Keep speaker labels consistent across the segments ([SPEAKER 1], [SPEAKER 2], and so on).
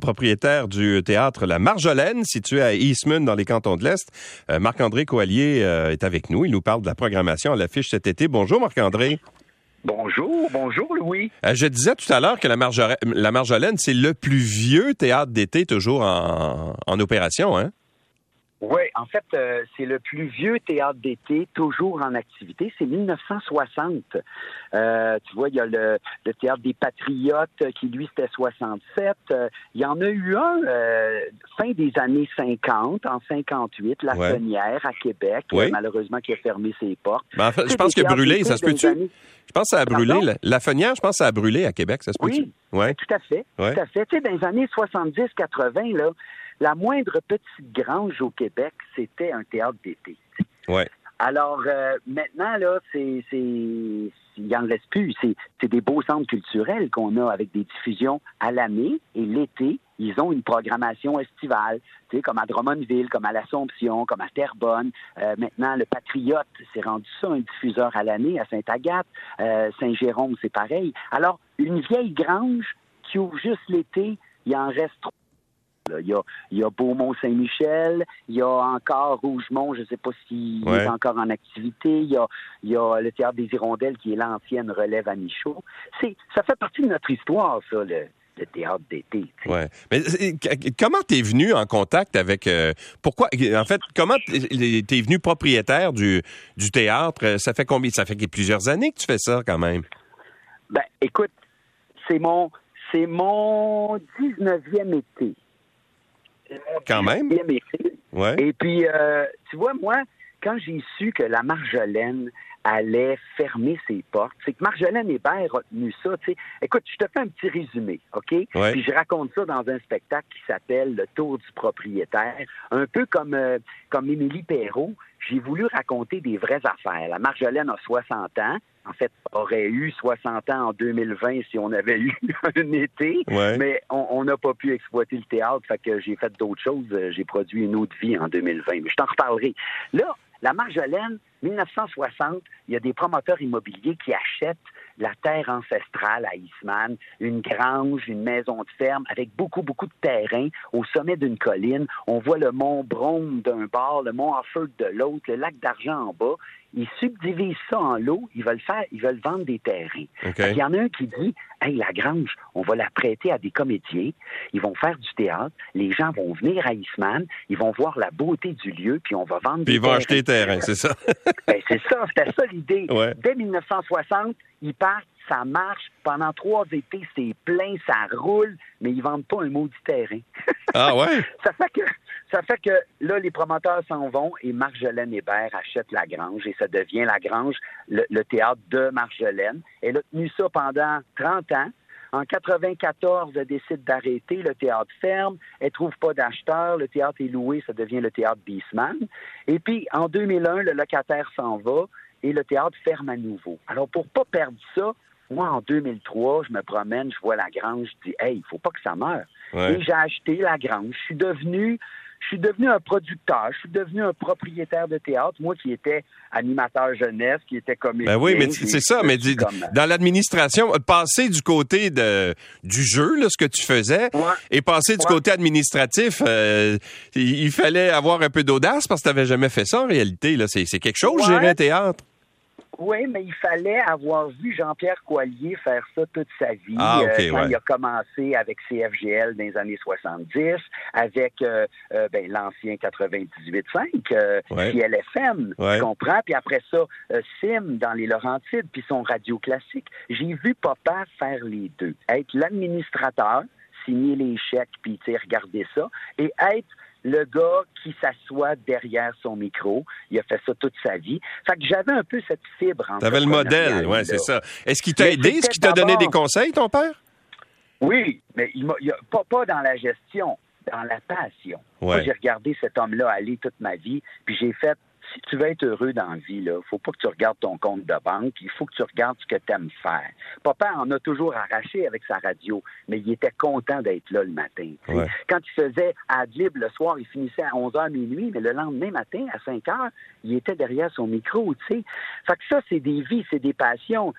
[SPEAKER 1] propriétaire du théâtre La Marjolaine, situé à Eastman, dans les cantons de l'Est. Euh, Marc-André Coallier euh, est avec nous. Il nous parle de la programmation à l'affiche cet été. Bonjour, Marc-André.
[SPEAKER 2] Bonjour, bonjour Louis.
[SPEAKER 1] Euh, je disais tout à l'heure que la, Marjolaine, c'est le plus vieux théâtre d'été toujours en, en opération, hein?
[SPEAKER 2] Oui, en fait, euh, c'est le plus vieux théâtre d'été toujours en activité. C'est 1960. Euh, tu vois, il y a le, théâtre des Patriotes qui, lui, c'était 67. Euh, il y en a eu un fin des années 50, en 58, La Fenière à Québec, malheureusement qui a fermé ses portes.
[SPEAKER 1] Ben, en fait, je pense qu'il a brûlé, ça se peut-tu? Je pense que ça a brûlé. La, Fenière, je pense que ça a brûlé à Québec, ça se peut-tu?
[SPEAKER 2] Oui, ouais. tout à fait. Tout à fait. Tu sais, dans les années 70-80, là, la moindre petite grange au Québec, c'était un théâtre d'été.
[SPEAKER 1] Ouais.
[SPEAKER 2] Alors euh, maintenant, là, c'est, il n'en reste plus. C'est, des beaux centres culturels qu'on a avec des diffusions à l'année et l'été, ils ont une programmation estivale, tu sais, comme à Drummondville, comme à l'Assomption, comme à Terrebonne. Euh, maintenant, le Patriote s'est rendu ça un diffuseur à l'année à Sainte-Agathe, euh, Saint-Jérôme, c'est pareil. Alors, une vieille grange qui ouvre juste l'été, il en reste trop il y, a, il Beaumont-Saint-Michel, il y a encore Rougemont, je ne sais pas s'il est encore en activité, il y, a, il y a le Théâtre des Hirondelles qui est l'ancienne relève à Michaud. C'est, ça fait partie de notre histoire, ça, le, théâtre d'été.
[SPEAKER 1] Ouais. Mais comment t'es venu en contact avec euh, pourquoi en fait comment t'es venu propriétaire du, du théâtre? Ça fait combien ça fait plusieurs années que tu fais ça quand même?
[SPEAKER 2] Ben écoute c'est mon c'est mon 19e été.
[SPEAKER 1] Quand même.
[SPEAKER 2] Et puis, euh, tu vois, moi, quand j'ai su que la Marjolaine allait fermer ses portes. C'est que Marjolaine Hébert a tenu ça. Tu sais. Écoute, je te fais un petit résumé, OK? Puis je raconte ça dans un spectacle qui s'appelle Le Tour du propriétaire. Un peu comme, euh, comme Émilie Perrault, j'ai voulu raconter des vraies affaires. La Marjolaine a 60 ans. En fait, aurait eu 60 ans en 2020 si on avait eu un été, mais on n'a pas pu exploiter le théâtre, fait que j'ai fait d'autres choses. J'ai produit une autre vie en 2020, mais je t'en reparlerai. Là, la Marjolaine, 1960, il y a des promoteurs immobiliers qui achètent la terre ancestrale à Eastman, une grange, une maison de ferme avec beaucoup, beaucoup de terrain au sommet d'une colline. On voit le mont Brome d'un bord, le mont Offord de l'autre, le lac d'Argent en bas. Ils subdivisent ça en lots, ils veulent faire, ils veulent vendre des terrains. Il y en a un qui dit Hey, la grange, on va la prêter à des comédiens, ils vont faire du théâtre, les gens vont venir à Eastman, ils vont voir la beauté du lieu, puis on va vendre
[SPEAKER 1] puis ils vont acheter des terrains, c'est ça.
[SPEAKER 2] ben, c'est ça, c'était ça l'idée. Dès 1960, ils partent, ça marche. Pendant trois étés, c'est plein, ça roule, mais ils vendent pas un maudit terrain.
[SPEAKER 1] ah ouais?
[SPEAKER 2] ça fait que ça fait que là, les promoteurs s'en vont et Marjolaine Hébert achète la grange et ça devient la grange, le, théâtre de Marjolaine. Elle a tenu ça pendant 30 ans. En 94, elle décide d'arrêter, le théâtre ferme, elle trouve pas d'acheteur, le théâtre est loué, ça devient le théâtre Beastman. Et puis, en 2001, le locataire s'en va et le théâtre ferme à nouveau. Alors, pour pas perdre ça, moi, en 2003, je me promène, je vois la grange, je dis, hey, il faut pas que ça meure. Et j'ai acheté la grange. Je suis devenu je suis devenu un producteur, je suis devenu un propriétaire de théâtre, moi qui étais animateur jeunesse, qui était comédien.
[SPEAKER 1] Ben oui, mais c'est ça, mais dans l'administration, passer du côté de, du jeu, là, ce que tu faisais, et passer du côté administratif, euh, il, fallait avoir un peu d'audace parce que tu n'avais jamais fait ça en réalité. C'est quelque chose, gérer un théâtre.
[SPEAKER 2] Oui, mais il fallait avoir vu Jean-Pierre Coallier faire ça toute sa vie.
[SPEAKER 1] Ah, euh,
[SPEAKER 2] quand il a commencé avec CFGL dans les années 70, avec euh, euh, ben, l'ancien 98.5, euh, LFM, tu comprends? Puis après ça, Sim dans les Laurentides, puis son radio classique. J'ai vu papa faire les deux. Être l'administrateur, signer les chèques, puis regarder ça, et être le gars qui s'assoit derrière son micro. Il a fait ça toute sa vie. Fait que j'avais un peu cette fibre.
[SPEAKER 1] T'avais le modèle, oui, c'est ça. Est-ce qu'il t'a aidé? Est-ce qu'il t'a donné des conseils, ton père?
[SPEAKER 2] Oui, mais il m'a, pas, pas dans la gestion, dans la passion. Moi, j'ai regardé cet homme-là aller toute ma vie, puis j'ai fait si tu veux être heureux dans la vie, il ne faut pas que tu regardes ton compte de banque, il faut que tu regardes ce que tu aimes faire. Papa en a toujours arraché avec sa radio, mais il était content d'être là le matin. Quand il faisait Adlib le soir, il finissait à 11h minuit, mais le lendemain matin, à 5h, il était derrière son micro, tu sais. Fait que ça, c'est des vies, c'est des passions.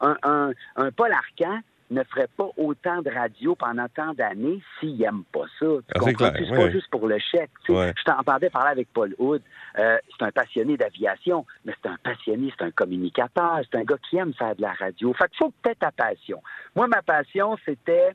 [SPEAKER 2] Un, un, un Paul Arcan, ne ferait pas autant de radio pendant tant d'années s'il n'aime pas ça. Tu ah, comprends? C'est pas juste pour le chèque. Je t'entendais parler avec Paul Hood. Euh, c'est un passionné d'aviation, mais c'est un passionné, c'est un communicateur, c'est un gars qui aime faire de la radio. Fait qu'il faut peut-être ta passion. Moi, ma passion, c'était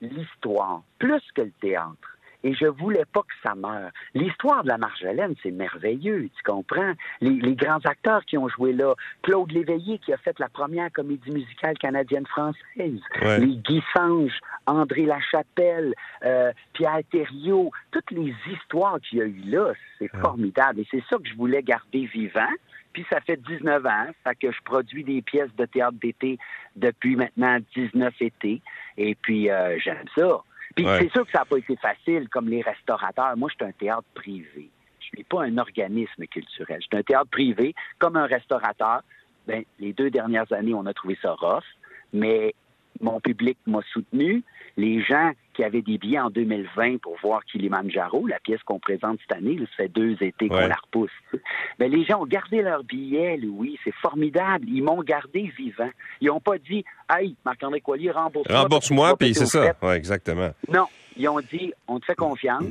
[SPEAKER 2] l'histoire, plus que le théâtre et je voulais pas que ça meure. L'histoire de la Marjolaine, c'est merveilleux, tu comprends? Les, grands acteurs qui ont joué là, Claude Léveillé qui a fait la première comédie musicale canadienne-française, les Guy Sange, André Lachapelle, euh, Pierre Thériault, toutes les histoires qu'il y a eu là, c'est formidable. Et c'est ça que je voulais garder vivant. Puis ça fait 19 ans, fait que je produis des pièces de théâtre d'été depuis maintenant 19 étés. Et puis euh, j'aime ça. Puis c'est sûr que ça n'a pas été facile, comme les restaurateurs. Moi, je suis un théâtre privé. Je suis pas un organisme culturel. Je suis un théâtre privé, comme un restaurateur. Ben, les deux dernières années, on a trouvé ça rough, mais mon public m'a soutenu. Les gens qui avaient des billets en 2020 pour voir Kilimanjaro, la pièce qu'on présente cette année, ça fait deux étés qu'on la repousse. Mais les gens ont gardé leurs billets, Louis. C'est formidable. Ils m'ont gardé vivant. Ils n'ont pas dit, hey, Marc-André Coilier, rembourse-moi.
[SPEAKER 1] Rembourse-moi, puis c'est ça. Ouais, exactement.
[SPEAKER 2] Non. Ils ont dit, on te fait confiance,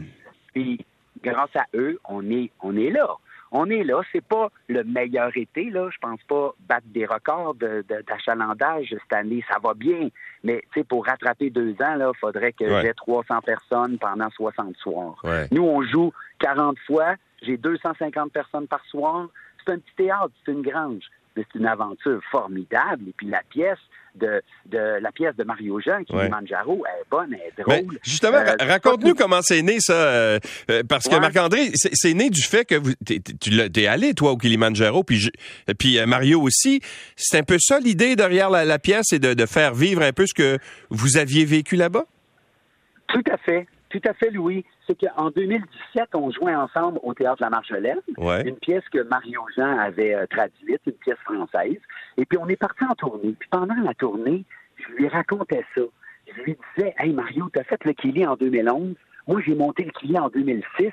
[SPEAKER 2] puis grâce à eux, on est, on est là on est là. C'est pas le meilleur été, là. Je pense pas battre des records d'achalandage cette année. Ça va bien. Mais, tu sais, pour rattraper deux ans, là, faudrait que j'ai 300 personnes pendant 60 soirs. Nous, on joue 40 fois. J'ai 250 personnes par soir. C'est un petit théâtre, c'est une grange c'est une aventure formidable. Et puis la pièce de, de la pièce de Mario Jean, qui est Manjaro, est bonne, elle est drôle.
[SPEAKER 1] justement, euh, raconte-nous comment c'est né ça, euh, euh, parce que Marc-André, c'est né du fait que vous, tu es allé toi au Kilimanjaro, puis puis Mario aussi. C'est un peu ça l'idée derrière la, pièce et de, de faire vivre un peu ce que vous aviez vécu là-bas?
[SPEAKER 2] Tout à fait. Tout à fait, Louis. C'est qu'en 2017, on jouait ensemble au Théâtre La Marjolaine, une pièce que Mario Jean avait euh, traduite, une pièce française. Et puis, on est parti en tournée. Puis, pendant la tournée, je lui racontais ça. Je lui disais, Hey, Mario, t'as fait le Kili en 2011. Moi, j'ai monté le Kili en 2006.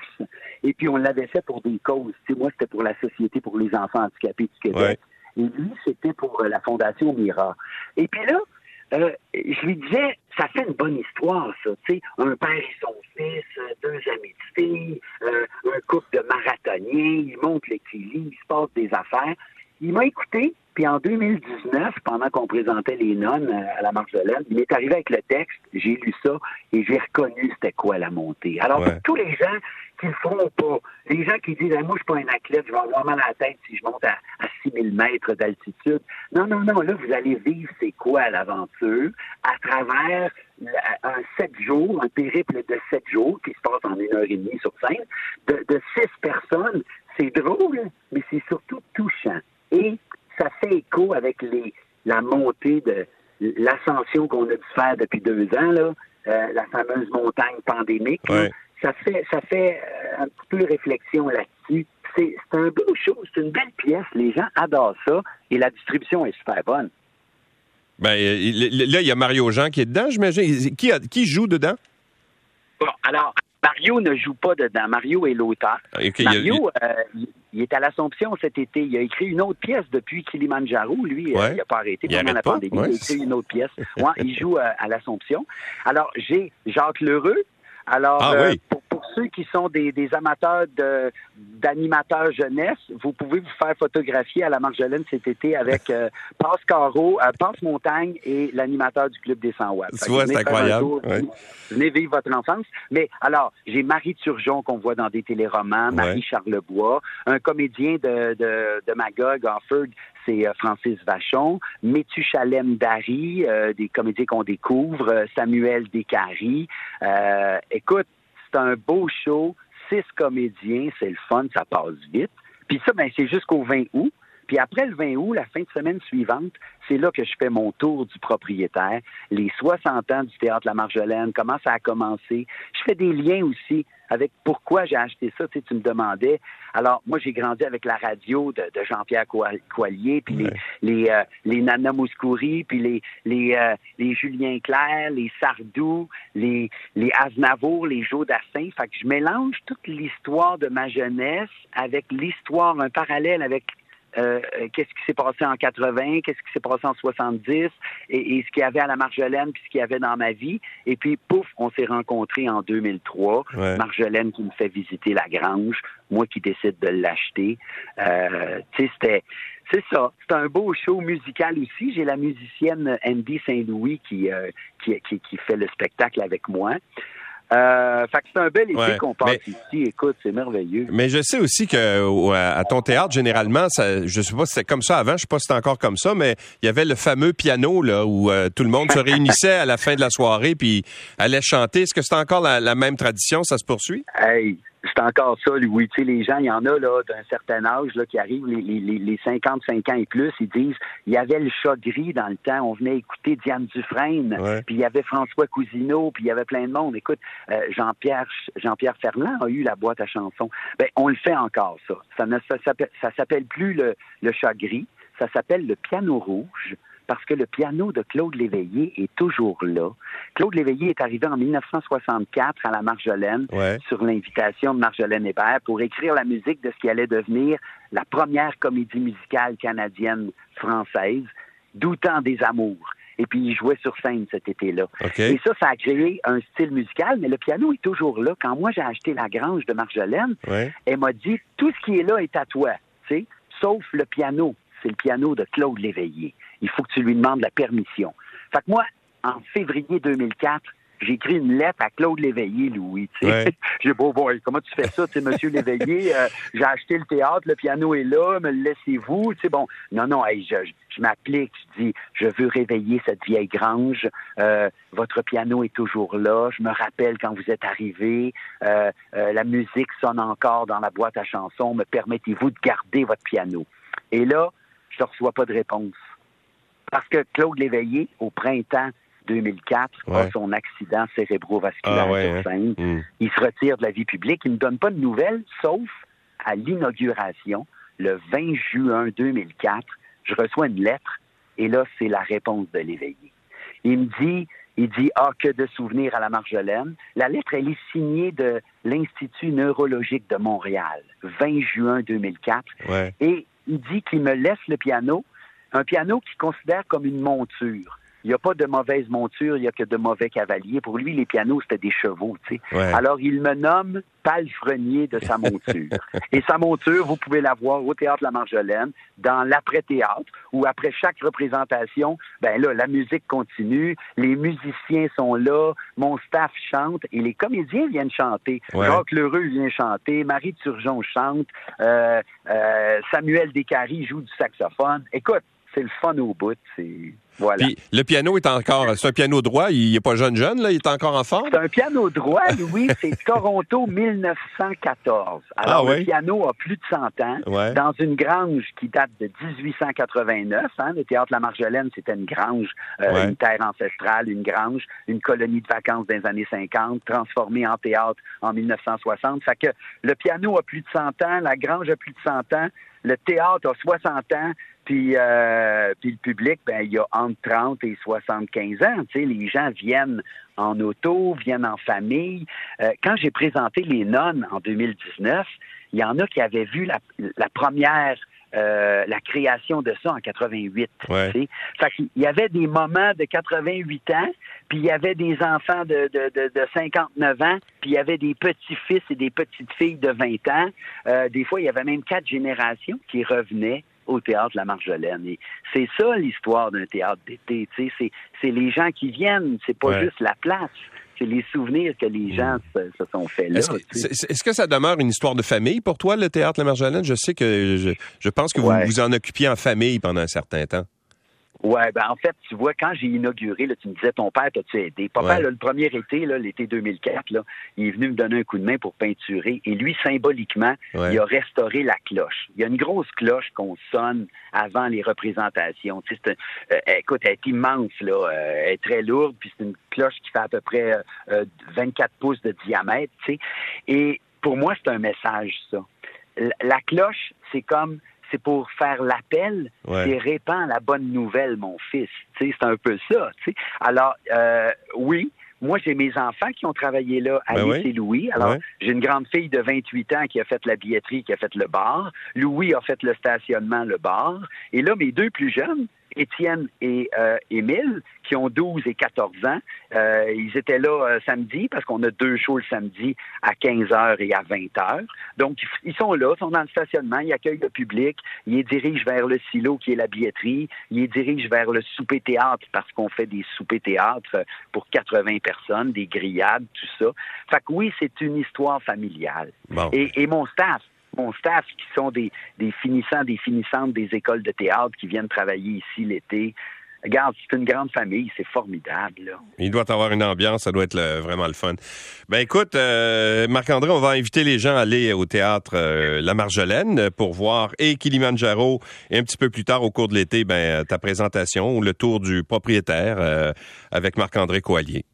[SPEAKER 2] Et puis, on l'avait fait pour des causes. Tu moi, c'était pour la Société pour les enfants handicapés du Québec. Et lui, c'était pour euh, la Fondation Mira. Et puis là, euh, je lui disais, ça fait une bonne histoire, ça. Tu sais, un père et son fils, euh, deux amis de filles, euh, un couple de marathoniens, ils montent l'équilibre, il se passe des affaires. Il m'a écouté, puis en 2019, pendant qu'on présentait les nonnes à la Marjolaine, il m'est arrivé avec le texte, j'ai lu ça et j'ai reconnu c'était quoi la montée. Alors, pour tous les gens qui le feront pas, les gens qui disent moi, je suis pas un athlète, je vais avoir mal à la tête si je monte à, à 6000 mètres d'altitude. Non, non, non, là, vous allez vivre c'est quoi l'aventure? À travers un sept jours, un périple de sept jours qui se passe en une heure et demie sur scène, de, de six personnes. C'est drôle, mais c'est surtout touchant. Et ça fait écho avec les, la montée de l'ascension qu'on a dû faire depuis deux ans, là, euh, la fameuse montagne pandémique. Ça fait, ça fait euh, un petit peu réflexion là-dessus. C'est un beau show, c'est une belle pièce. Les gens adorent ça et la distribution est super bonne.
[SPEAKER 1] Ben, là, il y a Mario Jean qui est dedans, j'imagine. Qui, qui joue dedans?
[SPEAKER 2] Bon, alors, Mario ne joue pas dedans. Mario est l'auteur. Ah, Mario, euh, il est à l'Assomption cet été. Il a écrit une autre pièce depuis Kilimanjaro. Lui, euh, il n'a pas arrêté pendant la pandémie. il a écrit une autre pièce. il joue euh, à l'Assomption. Alors, j'ai Jacques Lheureux. Alors, ah pour, ceux qui sont des, amateurs de, d'animateurs jeunesse, vous pouvez vous faire photographier à la Marjolaine cet été avec euh, Passe Caro, euh, Passe Montagne et l'animateur du Club des 100 watts.
[SPEAKER 1] c'est incroyable.
[SPEAKER 2] Venez vivre votre enfance. Mais alors, j'ai Marie Turgeon qu'on voit dans des téléromans, Marie Charlebois, un comédien de, de, de Magog, Offord, c'est euh, Francis Vachon, Métuchalem Dari, des comédiens qu'on découvre, Samuel Descaries. écoute, c'est un beau show, six comédiens, c'est le fun, ça passe vite. Puis ça, ben, c'est jusqu'au 20 août. Puis après le 20 août, la fin de semaine suivante, c'est là que je fais mon tour du propriétaire, les 60 ans du théâtre La Marjolaine, comment ça a commencé. Je fais des liens aussi avec pourquoi j'ai acheté ça. Tu, sais, tu me demandais. Alors, moi, j'ai grandi avec la radio de, Jean-Pierre Coallier, puis les, les, euh, les Nana Mouskouri, puis les, les, euh, les Julien Clerc, les Sardou, les, les Aznavour, les Joe Dassin. Fait que je mélange toute l'histoire de ma jeunesse avec l'histoire, un parallèle avec euh, qu'est-ce qui s'est passé en 80, qu'est-ce qui s'est passé en 70, et, ce qu'il y avait à la Marjolaine, puis ce qu'il y avait dans ma vie. Et puis, pouf, on s'est rencontrés en 2003. Marjolaine qui me fait visiter la grange, moi qui décide de l'acheter. Euh, tu sais, c'était... C'est ça. C'est un beau show musical aussi. J'ai la musicienne Andy Saint-Louis qui, qui, qui, qui, fait le spectacle avec moi. Euh, fait que c'est un bel été qu'on passe ici. Écoute, c'est merveilleux.
[SPEAKER 1] Mais je sais aussi que à ton théâtre, généralement, ça, je sais pas si c'était comme ça avant, je sais pas si c'est encore comme ça, mais il y avait le fameux piano là où euh, tout le monde se réunissait à la fin de la soirée puis allait chanter. Est-ce que c'est encore la, la, même tradition? Ça se poursuit?
[SPEAKER 2] Hey, c'est encore ça, oui. Tu sais, les gens, il y en a là d'un certain âge là, qui arrivent, les, les, les 55 ans et plus, ils disent il y avait le chat gris dans le temps, on venait écouter Diane Dufresne, puis il y avait François Cousineau, puis il y avait plein de monde. Écoute, euh, Jean-Pierre Jean-Pierre Ferland a eu la boîte à chansons. Ben, on le fait encore, ça. Ça ne ça s'appelle plus le, le chat gris, ça s'appelle le piano rouge parce que le piano de Claude Léveillé est toujours là. Claude Léveillé est arrivé en 1964 à la Marjolaine sur l'invitation de Marjolaine Hébert pour écrire la musique de ce qui allait devenir la première comédie musicale canadienne française, Doutant des amours. Et puis, il jouait sur scène cet été-là. Et ça, ça a créé un style musical, mais le piano est toujours là. Quand moi, j'ai acheté la grange de Marjolaine, elle m'a dit, tout ce qui est là est à toi, sauf le piano. C'est le piano de Claude Léveillé il faut que tu lui demandes la permission. Fait que moi, en février 2004, j'ai écrit une lettre à Claude Léveillé, Louis. j'ai beau voir, comment tu fais ça, tu Monsieur Léveillé, euh, j'ai acheté le théâtre, le piano est là, me le laissez-vous, tu bon, non, non, je, je m'applique, je dis, je veux réveiller cette vieille grange, euh, votre piano est toujours là, je me rappelle quand vous êtes arrivé, euh, la musique sonne encore dans la boîte à chansons, me permettez-vous de garder votre piano? Et là, je ne reçois pas de réponse. Parce que Claude Léveillé, au printemps 2004, a son accident cérébrovasculaire ah sur scène. Hmm. Il se retire de la vie publique. Il ne me donne pas de nouvelles, sauf à l'inauguration, le 20 juin 2004. Je reçois une lettre et là, c'est la réponse de Léveillé. Il me dit, il dit, ah, que de souvenirs à la Marjolaine. La lettre, elle est signée de l'Institut neurologique de Montréal, 20 juin 2004. Et il dit qu'il me laisse le piano un piano qu'il considère comme une monture. Il n'y a pas de mauvaise monture, il n'y a que de mauvais cavaliers. Pour lui, les pianos, c'était des chevaux, tu sais. Alors, il me nomme palefrenier de sa monture. Et sa monture, vous pouvez la voir au Théâtre La Marjolaine, dans l'après-théâtre, où après chaque représentation, ben là, la musique continue, les musiciens sont là, mon staff chante, et les comédiens viennent chanter. Jacques Lheureux vient chanter, Marie Turgeon chante, euh, euh, Samuel Descaries joue du saxophone. Écoute, c'est le fun au bout. Voilà.
[SPEAKER 1] Puis le piano est encore, c'est un piano droit. Il n'est pas jeune jeune là, il est encore en forme?
[SPEAKER 2] C'est un piano droit, oui. c'est Toronto 1914. Alors ah le piano a plus de 100 ans. Dans une grange qui date de 1889. Hein, le théâtre La Marjolaine, c'était une grange, euh, une terre ancestrale, une grange, une colonie de vacances dans les années 50, transformée en théâtre en 1960. Fait que le piano a plus de 100 ans, la grange a plus de 100 ans. Le théâtre a 60 ans, puis, euh, puis le public, ben, il y a entre 30 et 75 ans. Tu sais, les gens viennent en auto, viennent en famille. Euh, quand j'ai présenté les nonnes en 2019, il y en a qui avaient vu la, la première euh, la création de ça en 88. Ouais. Fait il y avait des moments de 88 ans, puis il y avait des enfants de, de, de, de 59 ans, puis il y avait des petits-fils et des petites-filles de 20 ans. Euh, des fois, il y avait même quatre générations qui revenaient au théâtre La Marjolaine. Et c'est ça l'histoire d'un théâtre d'été. C'est, c'est les gens qui viennent, c'est pas juste la place c'est les souvenirs que les gens se, sont faits là.
[SPEAKER 1] Est-ce que, ça demeure une histoire de famille pour toi, le théâtre La Marjolaine? Je sais que je, pense que vous vous en occupiez en famille pendant un certain temps.
[SPEAKER 2] Ouais, ben en fait, tu vois, quand j'ai inauguré, là, tu me disais ton père t'as-tu aidé? Papa, le premier été, l'été 2004, là, il est venu me donner un coup de main pour peinturer. Et lui, symboliquement, il a restauré la cloche. Il y a une grosse cloche qu'on sonne avant les représentations. Tu sais, euh, écoute, elle est immense, là. Euh, elle est très lourde, puis c'est une cloche qui fait à peu près 24 euh, pouces de diamètre, tu sais. Et pour moi, c'est un message, ça. La cloche, c'est comme c'est pour faire l'appel ouais. répand la bonne nouvelle, mon fils. C'est un peu ça. Alors, euh, oui, moi, j'ai mes enfants qui ont travaillé là, ben Alice et Louis. Alors, j'ai une grande fille de 28 ans qui a fait la billetterie, qui a fait le bar. Louis a fait le stationnement, le bar. Et là, mes deux plus jeunes, Étienne et euh, Émile, qui ont 12 et 14 ans. Euh, ils étaient là euh, samedi parce qu'on a deux shows le samedi à 15h et à 20h. Donc, ils sont là, sont dans le stationnement, ils accueillent le public, ils les dirigent vers le silo qui est la billetterie, ils les dirigent vers le souper-théâtre parce qu'on fait des soupers-théâtre pour 80 personnes, des grillades, tout ça. Fait que oui, c'est une histoire familiale. Et, et mon staff, mon staff qui sont des, des finissants, des finissantes des écoles de théâtre qui viennent travailler ici l'été. Regarde, c'est une grande famille, c'est formidable. Là.
[SPEAKER 1] Il doit avoir une ambiance, ça doit être vraiment le fun. Ben écoute, euh, Marc-André, on va inviter les gens à aller au théâtre euh, La Marjolaine pour voir et Kilimanjaro et un petit peu plus tard au cours de l'été, ben ta présentation ou le tour du propriétaire euh, avec Marc-André Coallier.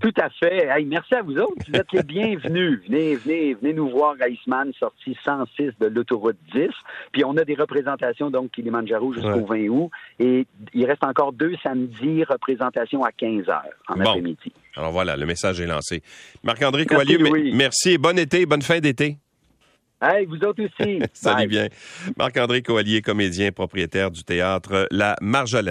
[SPEAKER 2] Tout à fait. merci à vous autres. Vous êtes les bienvenus. Venez, venez, venez nous voir à Iceman, sortie 106 de l'autoroute 10. Puis on a des représentations, donc, Kilimanjaro jusqu'au 20 août. Et il reste encore deux samedis, représentations à 15 heures en après-midi.
[SPEAKER 1] Alors voilà, le message est lancé. Marc-André Coallier, merci. Bon été, bonne fin d'été.
[SPEAKER 2] Hey, vous autres aussi.
[SPEAKER 1] Salut bien. Marc-André Coallier, comédien, propriétaire du théâtre La Marjolaine.